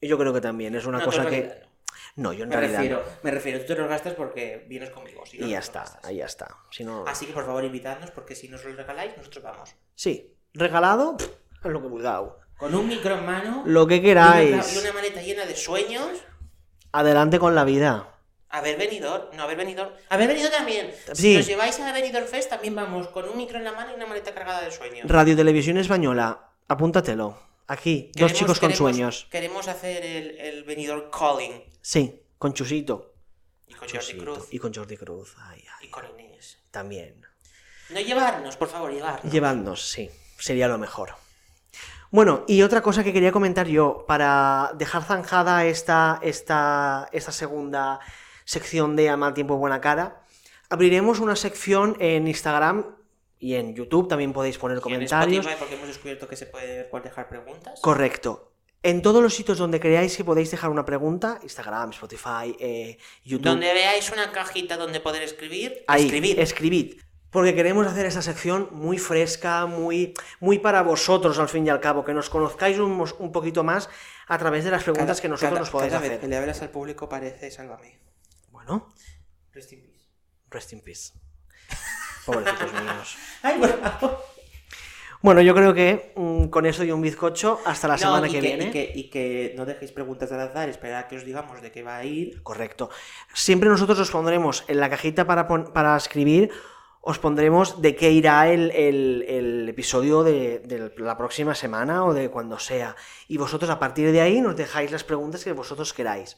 Yo creo que también. Es una No, cosa que... no. Yo en Me realidad... refiero, no. me refiero, tú te los gastas porque vienes conmigo. Si no, Y ya no los está, ahí ya está. Si no... Así que por favor invitadnos porque si nos lo regaláis, nosotros vamos. Sí. Regalado, pff, es lo que vulgao. Con un micro en mano Lo que queráis. y una maleta llena de sueños. Adelante con la vida. Haber venido, no haber venido, haber venido también. Sí. Si nos lleváis a Benidorm Fest, también vamos con un micro en la mano y una maleta cargada de sueños. Radio Televisión Española, apúntatelo. Aquí, dos chicos con queremos- sueños. Queremos hacer el, el Benidorm Calling. Sí, con Chusito. Y con Jordi Chusito. Cruz. Y con Jordi Cruz. Ay, ay, Y con Inés. también. No llevarnos, por favor, llevarnos. Llevadnos, sí, sería lo mejor. Bueno, y otra cosa que quería comentar yo, para dejar zanjada esta, esta, esta segunda sección de A Mal Tiempo Buena Cara, abriremos una sección en Instagram y en YouTube, también podéis poner Y en comentarios. Spotify, porque hemos descubierto que se puede dejar preguntas. Correcto. En todos los sitios donde creáis que podéis dejar una pregunta, Instagram, Spotify, eh, YouTube, Donde veáis una cajita donde poder escribir, ahí, escribid. escribid. Porque queremos hacer esta sección muy fresca, muy, muy para vosotros al fin y al cabo, que nos conozcáis un, poquito más a través de las preguntas que nosotros cada- nos podéis cada vez hacer. que le hablas al público parece sálvame. Bueno, Rest in peace. rest in peace. Pobrecitos míos. Ay, favor. Bueno, yo creo que mm, con eso y un bizcocho, hasta la No, semana que, viene. Y que, y que no dejéis preguntas al azar, esperad a que os digamos de qué va a ir. Correcto. Siempre nosotros os pondremos en la cajita para, para escribir, os pondremos de qué irá el, el- el episodio de, de la próxima semana o de cuando sea. Y vosotros a partir de ahí nos dejáis las preguntas que vosotros queráis.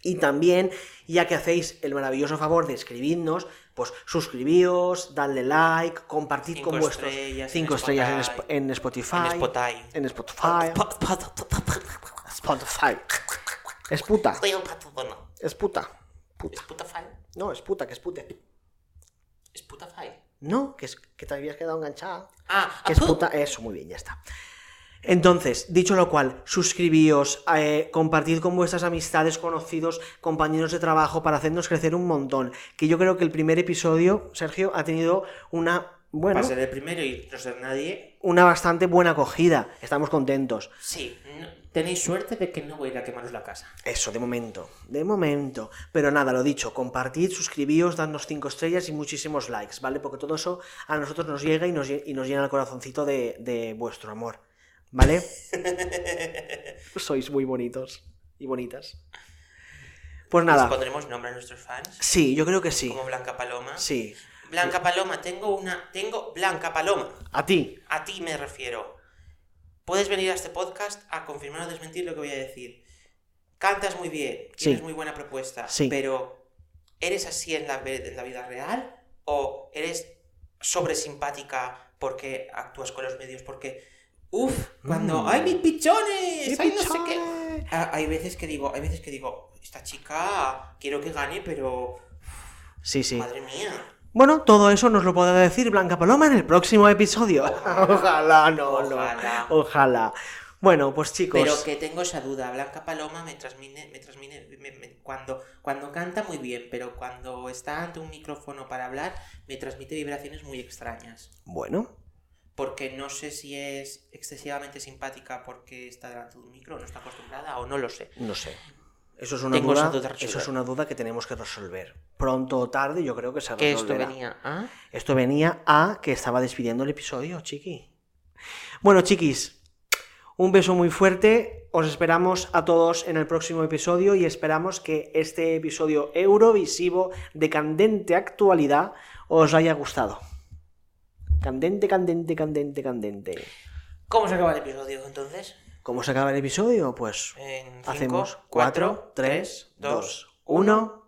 Y también, ya que hacéis el maravilloso favor de escribirnos, pues suscribíos, dadle like, compartid Cinco con vuestros estrellas en cinco estrellas en, Spotify. Sp- en Spotify. En Spotify. En Spotify. Spotify. Es puta. Es puta. Puta. No, es puta, que es pute. Spotify. No, que, es, que te habías quedado enganchada. Ah, Que es puta. Eso, muy bien, ya está. Entonces, dicho lo cual, suscribíos, eh, compartid con vuestras amistades, conocidos, compañeros de trabajo para hacernos crecer un montón. Que yo creo que el primer episodio, Sergio, ha tenido una, bueno, Va a ser el primero y no ser nadie. una bastante buena acogida. Estamos contentos. Sí, tenéis suerte de que no voy a ir a quemaros la casa. Eso, de momento, de momento. Pero nada, lo dicho, compartid, suscribíos, dadnos 5 estrellas y muchísimos likes, ¿vale? Porque todo eso a nosotros nos llega y nos, y nos llena el corazoncito de, de vuestro amor, ¿vale? Sois muy bonitos y bonitas. Pues Les nada. pondremos nombre a nuestros fans. Sí, yo creo que sí. Como Blanca Paloma. Sí. Blanca Paloma, tengo una. Tengo Blanca Paloma. A ti. A ti me refiero. Puedes venir a este podcast a confirmar o desmentir lo que voy a decir. Cantas muy bien, tienes Sí. muy buena propuesta, Sí. pero ¿eres así en la, ve- en la vida real? ¿O eres sobre simpática porque actúas con los medios? Porque, uff, cuando Mm. ¡ay, mis pichones! ¡Mis ¡Ay, no sé qué! Ah, Hay veces que digo, hay veces que digo, esta chica quiero que gane, pero Sí, sí. madre mía. Bueno, todo eso nos lo podrá decir Blanca Paloma en el próximo episodio. Ojalá, no, Ojalá. no. Ojalá. Bueno, pues chicos. Pero que tengo esa duda, Blanca Paloma me transmite, me transmite me- me- cuando, cuando canta muy bien, pero cuando está ante un micrófono para hablar, me transmite vibraciones muy extrañas. Bueno, Porque no sé si es excesivamente simpática porque está delante de un micro, no está acostumbrada o no lo sé. no sé. Eso es una Tengo duda. eso es una duda que tenemos que resolver. Pronto o tarde, yo creo que se Que esto venía a... Esto venía a que estaba despidiendo el episodio, chiqui. Bueno, chiquis, un beso muy fuerte. Os esperamos a todos en el próximo episodio y esperamos que este episodio eurovisivo de candente actualidad os haya gustado. Candente, candente, candente, candente. ¿Cómo se acaba el episodio entonces? ¿Cómo se acaba el episodio? Pues En cinco, hacemos cuatro, 4, 3, dos, 2, 1.